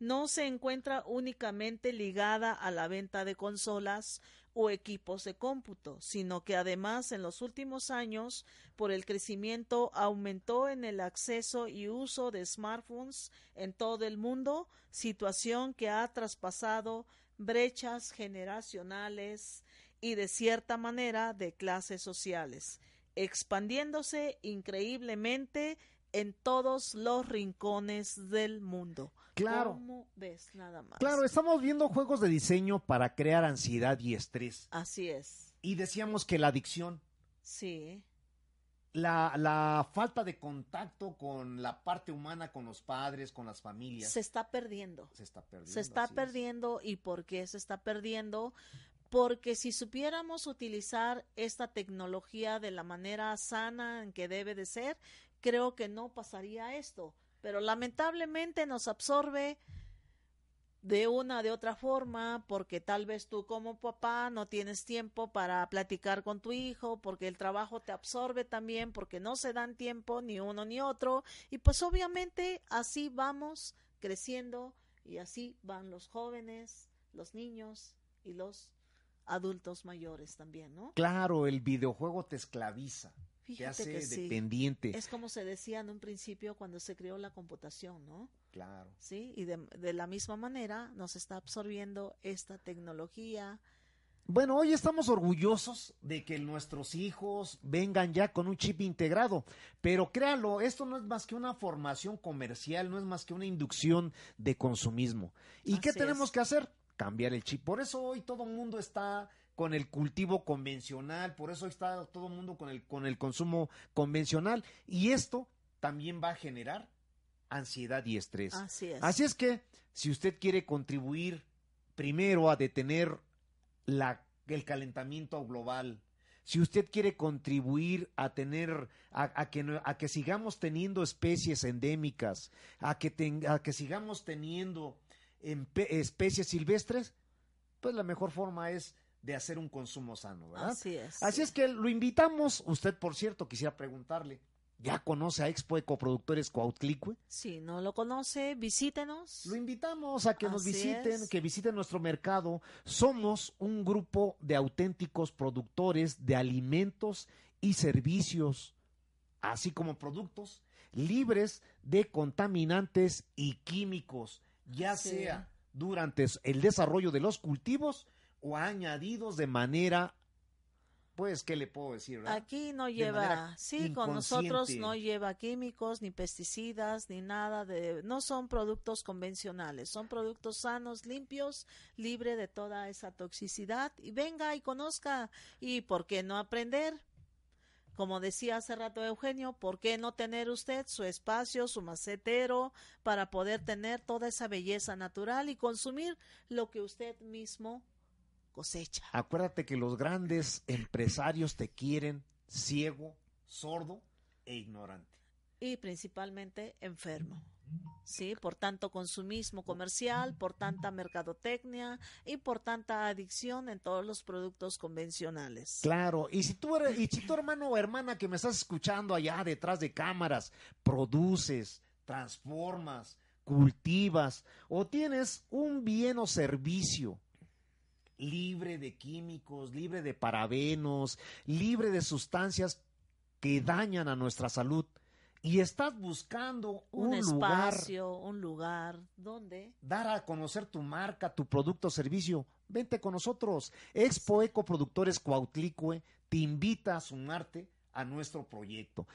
no se encuentra únicamente ligada a la venta de consolas o equipos de cómputo, sino que además en los últimos años, por el crecimiento, aumentó en el acceso y uso de smartphones en todo el mundo, situación que ha traspasado brechas generacionales y de cierta manera de clases sociales, expandiéndose increíblemente en todos los rincones del mundo. Claro. ¿Cómo ves nada más? Claro, estamos viendo juegos de diseño para crear ansiedad y estrés. Así es. Y decíamos que la adicción, Sí, la, la falta de contacto con la parte humana, con los padres, con las familias, se está perdiendo. se está perdiendo. Se está es. perdiendo y por qué se está perdiendo? Porque si supiéramos utilizar esta tecnología de la manera sana en que debe de ser, creo que no pasaría esto. Pero lamentablemente nos absorbe de una de otra forma, porque tal vez tú como papá no tienes tiempo para platicar con tu hijo, porque el trabajo te absorbe también, porque no se dan tiempo ni uno ni otro, y pues obviamente así vamos creciendo y así van los jóvenes, los niños y los adultos mayores también, ¿no? Claro, el videojuego te esclaviza, te Fíjate hace que sí. dependiente. Es como se decía en un principio cuando se creó la computación, ¿no? Claro. Sí, y de, de la misma manera nos está absorbiendo esta tecnología. Bueno, hoy estamos orgullosos de que nuestros hijos vengan ya con un chip integrado, pero créalo, esto no es más que una formación comercial, no es más que una inducción de consumismo. ¿Y qué tenemos es. que hacer? Cambiar el chip. Por eso hoy todo el mundo está con el cultivo convencional, por eso está todo el mundo con el, con el consumo convencional, y esto también va a generar ansiedad y estrés. Así es. Así es que, si usted quiere contribuir primero a detener la, el calentamiento global, si usted quiere contribuir a tener, a, a que, a que sigamos teniendo especies endémicas, a que, ten- a que sigamos teniendo empe- especies silvestres, pues la mejor forma es de hacer un consumo sano, ¿verdad? Así es. Así es que lo invitamos, usted por cierto, quisiera preguntarle, ¿ya conoce a Expo Ecoproductores Cuautlicue? Si no lo conoce, visítenos. Lo invitamos a que nos visiten, es. que visiten nuestro mercado. Somos un grupo de auténticos productores de alimentos y servicios, así como productos libres de contaminantes y químicos, ya Sí. sea durante el desarrollo de los cultivos o añadidos de manera, pues, ¿qué le puedo decir? verdad? Aquí no lleva, sí, con nosotros no lleva químicos, ni pesticidas, ni nada de, no son productos convencionales, son productos sanos, limpios, libre de toda esa toxicidad. Y venga y conozca, y por qué no aprender. Como decía hace rato Eugenio, ¿por qué no tener usted su espacio, su macetero, para poder tener toda esa belleza natural y consumir lo que usted mismo cosecha? Acuérdate que los grandes empresarios te quieren ciego, sordo e ignorante. y principalmente enfermo. Sí, por tanto consumismo comercial, por tanta mercadotecnia y por tanta adicción en todos los productos convencionales. Claro, y si tú eres, y si tu hermano o hermana que me estás escuchando allá detrás de cámaras, produces, transformas, cultivas o tienes un bien o servicio libre de químicos, libre de parabenos, libre de sustancias que dañan a nuestra salud y estás buscando Un, un, lugar espacio, un lugar donde dar a conocer tu marca, tu producto o servicio, vente con nosotros. Expo Eco Productores Cuautlicue te invita a sumarte a nuestro proyecto.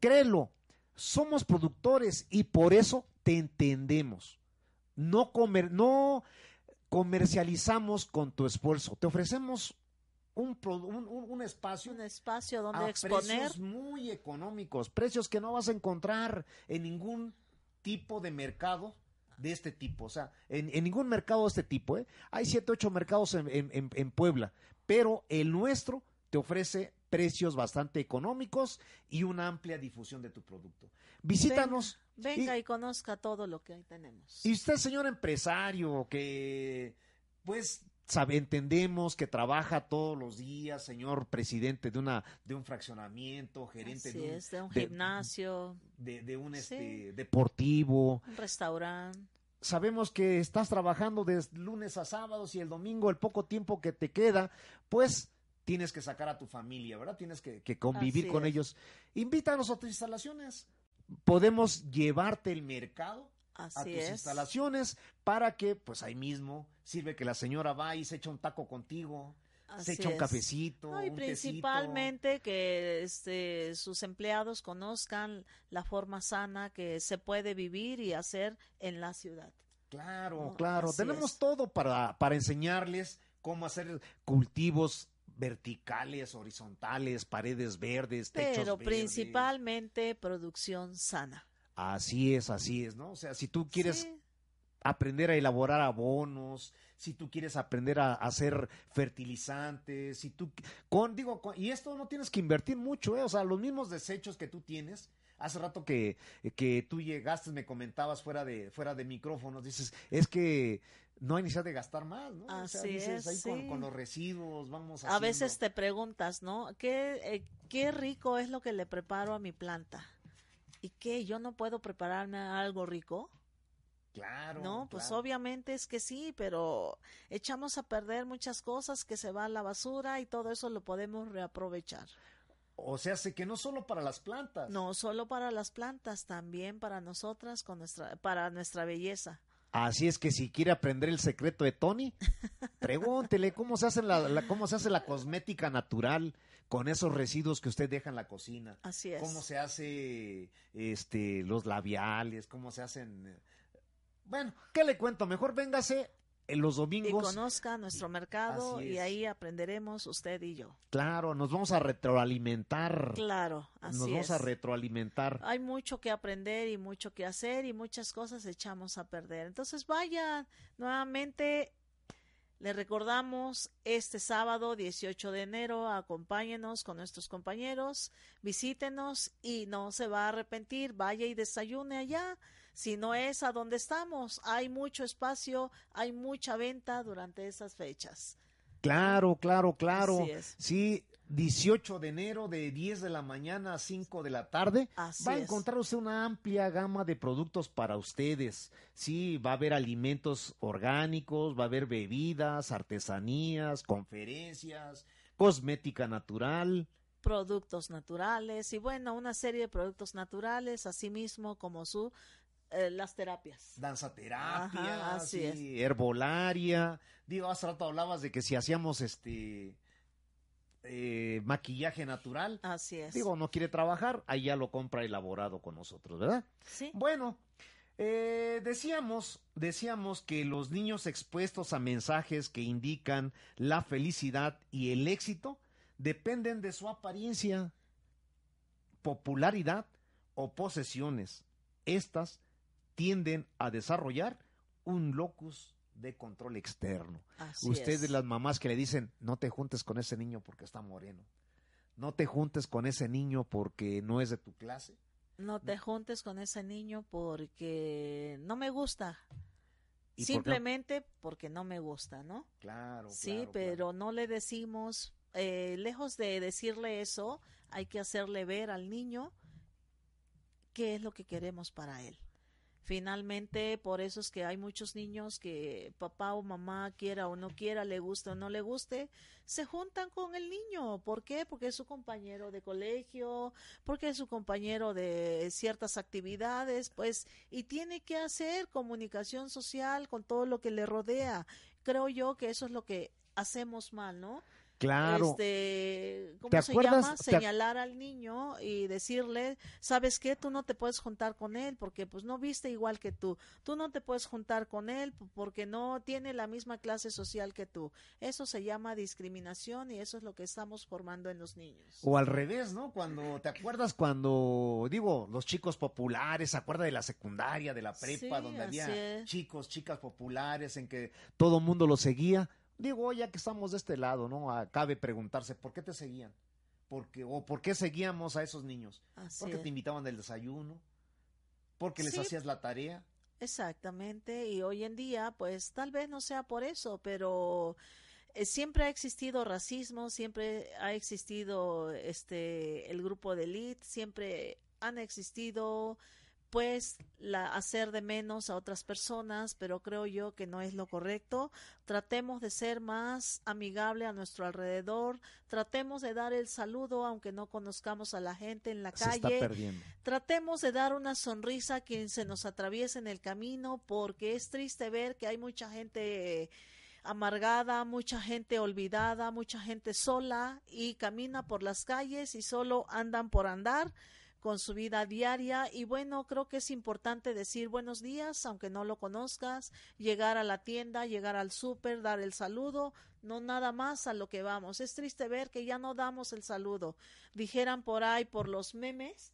Créelo, somos productores y por eso te entendemos. No, comer, no comercializamos con tu esfuerzo. Te ofrecemos un, un, espacio un espacio donde a exponer precios muy económicos, precios que no vas a encontrar en ningún tipo de mercado de este tipo, o sea, en, en ningún mercado de este tipo, ¿eh? Hay siete, ocho mercados en- en- en Puebla, pero el nuestro te ofrece precios bastante económicos y una amplia difusión de tu producto. Visítanos. venga y- y conozca todo lo que ahí tenemos. y usted, señor empresario, que pues sabe, entendemos que trabaja todos los días, señor presidente de una de un fraccionamiento, gerente Así de un, es, de un de- gimnasio, de, de un Sí. este deportivo. un restaurante. Sabemos que estás trabajando de lunes a sábados y el domingo, el poco tiempo que te queda, pues tienes que sacar a tu familia, ¿verdad? Tienes que, que convivir Así con es. ellos. Invítanos a tus instalaciones. Podemos llevarte el mercado a tus es. instalaciones para que, pues ahí mismo, sirve que la señora va y se echa un taco contigo, se echa un cafecito, No, y un tecito. principalmente que este, sus empleados conozcan la forma sana que se puede vivir y hacer en la ciudad. Claro, No, claro. Tenemos es. todo para, para enseñarles cómo hacer cultivos verticales, horizontales, paredes verdes, techos Pero verdes. principalmente producción sana. Así es, así es, ¿no? O sea, si tú quieres Sí, aprender a elaborar abonos, si tú quieres aprender a, a hacer fertilizantes, si tú con digo, con- y esto no tienes que invertir mucho, ¿eh? O sea, los mismos desechos que tú tienes, Hace rato que, que tú llegaste, me comentabas fuera de, fuera de micrófonos, dices, es que no hay necesidad de gastar más, ¿no? Así es, ahí con, sí. con los residuos, vamos A veces haciendo. te preguntas, ¿no? ¿Qué, eh, qué rico es lo que le preparo a mi planta. ¿Y qué? ¿Yo no puedo prepararme algo rico? Claro. No, pues claro. obviamente es que sí, pero echamos a perder muchas cosas que se va a la basura y todo eso lo podemos reaprovechar. O sea, sé que no solo para las plantas. No solo para las plantas, también para nosotras, con nuestra, para nuestra belleza. Así es que si quiere aprender el secreto de Tony, pregúntele cómo se hace la, la- cómo se hace la cosmética natural con esos residuos que usted deja en la cocina. Así es. Cómo se hace este los labiales, cómo se hacen eh, Bueno, ¿qué le cuento? Mejor véngase en los Y domingos. conozca nuestro mercado y ahí aprenderemos usted y yo. Claro, nos vamos a retroalimentar. Claro, así nos vamos es. a retroalimentar. Hay mucho que aprender y mucho que hacer y muchas cosas echamos a perder. Entonces vaya, nuevamente le recordamos este sábado 18 de enero, acompáñenos con nuestros compañeros, visítenos y no se va a arrepentir, vaya y desayune allá. Si no es a donde estamos, hay mucho espacio, hay mucha venta durante esas fechas. Claro, claro, claro. Así es. Sí, 18 de enero de 10 de la mañana a 5 de la tarde. Así va a encontrar usted una amplia gama de productos para ustedes. Sí, va a haber alimentos orgánicos, va a haber bebidas, artesanías, conferencias, cosmética natural. productos naturales y bueno, una serie de productos naturales, así mismo como su eh, las terapias. danza terapia, Ajá, así sí, herbolaria. Digo, hace rato hablabas de que si hacíamos este eh, maquillaje natural. Así es. Digo, no quiere trabajar, ahí ya lo compra elaborado con nosotros, ¿verdad? sí, Bueno, eh, decíamos, decíamos que los niños expuestos a mensajes que indican la felicidad y el éxito dependen de su apariencia, popularidad o posesiones. Estas tienden a desarrollar un locus de control externo. así Ustedes es. las mamás que le dicen, no te juntes con ese niño porque está moreno. No te juntes con ese niño porque no es de tu clase. No te juntes con ese niño porque no me gusta. Simplemente porque no me gusta, ¿no? Claro. sí, claro, pero claro. no le decimos, eh, lejos de decirle eso, hay que hacerle ver al niño qué es lo que queremos para él. Finalmente, por eso es que hay muchos niños que papá o mamá quiera o no quiera, le guste o no le guste, se juntan con el niño. ¿Por qué? Porque es su compañero de colegio, porque es su compañero de ciertas actividades, pues, y tiene que hacer comunicación social con todo lo que le rodea. Creo yo que eso es lo que hacemos mal, ¿no? Claro. Este, ¿cómo ¿Te se acuerdas? llama? Señalar al niño y decirle, ¿sabes qué? Tú no te puedes juntar con él porque pues no viste igual que tú. Tú no te puedes juntar con él porque no tiene la misma clase social que tú. Eso se llama discriminación y eso es lo que estamos formando en los niños. O al revés, ¿no? Cuando, ¿te acuerdas cuando, digo, los chicos populares, ¿se acuerda de la secundaria, de la prepa, Sí, donde había es. chicos, chicas populares, en que todo el mundo los seguía? Digo, ya que estamos de este lado, ¿no? Ah, Cabe preguntarse, ¿por qué te seguían? Porque, o por qué seguíamos a esos niños? Así Porque es. te invitaban del desayuno, porque les Sí. hacías la tarea. Exactamente, y hoy en día, pues tal vez no sea por eso, pero eh, siempre ha existido racismo, siempre ha existido este el grupo de élite, siempre han existido pues la hacer de menos a otras personas, pero creo yo que no es lo correcto. Tratemos de ser más amigable a nuestro alrededor, tratemos de dar el saludo aunque no conozcamos a la gente en la Se calle. Tratemos de dar una sonrisa a quien se nos atraviese en el camino, porque es triste ver que hay mucha gente amargada, mucha gente olvidada, mucha gente sola y camina por las calles y solo andan por andar con su vida diaria y bueno, creo que es importante decir buenos días, aunque no lo conozcas, llegar a la tienda, llegar al súper, dar el saludo, no nada más a lo que vamos. Es triste ver que ya no damos el saludo. Dijeran por ahí por los memes,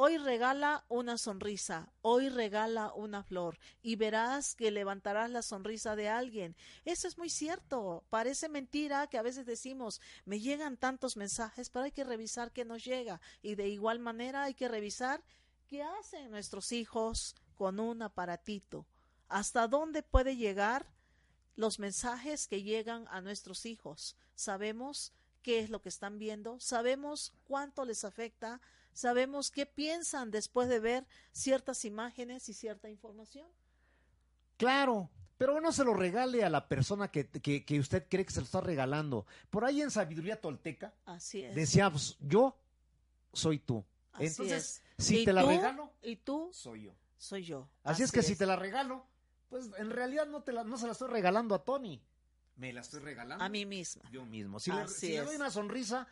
Hoy regala una sonrisa, hoy regala una flor y verás que levantarás la sonrisa de alguien. Eso es muy cierto. Parece mentira que a veces decimos, me llegan tantos mensajes, pero hay que revisar qué nos llega y de igual manera hay que revisar ¿Qué hacen nuestros hijos con un aparatito? ¿Hasta dónde puede llegar los mensajes que llegan a nuestros hijos? Sabemos qué es lo que están viendo, sabemos cuánto les afecta, sabemos qué piensan después de ver ciertas imágenes y cierta información. Claro, pero no se lo regale a la persona que, que, que, usted cree que se lo está regalando. Por ahí en Sabiduría Tolteca Así es. decíamos, yo soy tú. Así Entonces, es. si ¿Y te la tú? regalo, Y tú soy yo. soy yo. Así, es que si te la regalo, pues en realidad no, te la, no se la estoy regalando a Tony. Me la estoy regalando a mí misma. yo mismo. Si, le, si le doy una sonrisa,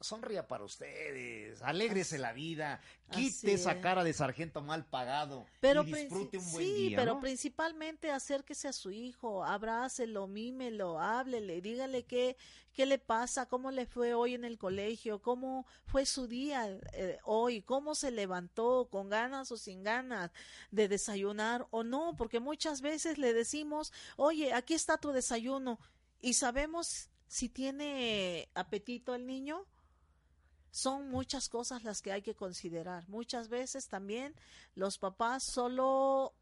sonría para ustedes. Alégrese la vida. Quite esa es. cara de sargento mal pagado. Pero y disfrute un buen sí, día. pero ¿no? principalmente acérquese a su hijo, abrácelo, mímelo, háblele, dígale qué, qué le pasa, cómo le fue hoy en el colegio, cómo fue su día eh, hoy, cómo se levantó, con ganas o sin ganas de desayunar o no, porque muchas veces le decimos, oye, aquí está tu desayuno y sabemos si tiene apetito el niño. Son muchas cosas las que hay que considerar. Muchas veces también los papás solo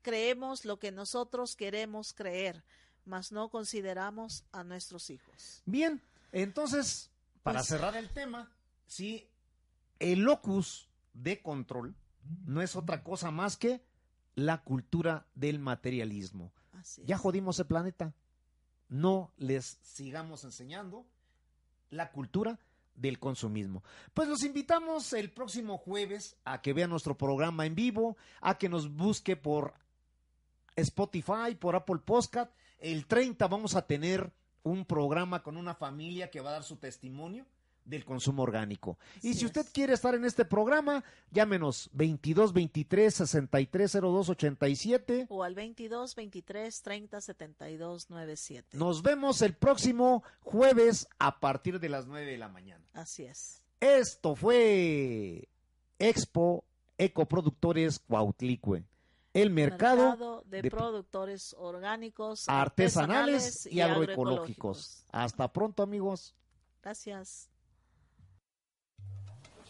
creemos lo que nosotros queremos creer, mas no consideramos a nuestros hijos. Bien, entonces, para Pues- cerrar el tema, sí, el locus de control no es otra cosa más que la cultura del materialismo. Ya jodimos el planeta. No les sigamos enseñando la cultura del consumismo. Pues los invitamos el próximo jueves a que vean nuestro programa en vivo, a que nos busque por Spotify, por Apple Podcast. El 30 vamos a tener un programa con una familia que va a dar su testimonio del consumo orgánico. y si usted es. quiere estar en este programa, llámenos 22 23 63 02 87. O al 22 23 30 72 97. Nos vemos el próximo jueves a partir de las 9 de la mañana. Así es. Esto fue Expo Ecoproductores Cuautlicue, el mercado, de, de- productores orgánicos, artesanales y agroecológicos. agroecológicos. Hasta pronto, amigos. Gracias.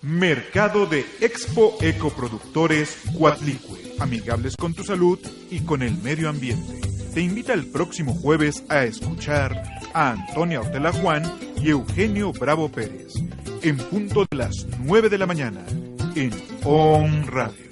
Mercado de Expo Ecoproductores Cuatlicue, amigables con tu salud y con el medio ambiente. Te invita el próximo jueves a escuchar a Antonia Ortela Juan y Eugenio Bravo Pérez, en punto de las 9 de la mañana, en On Radio.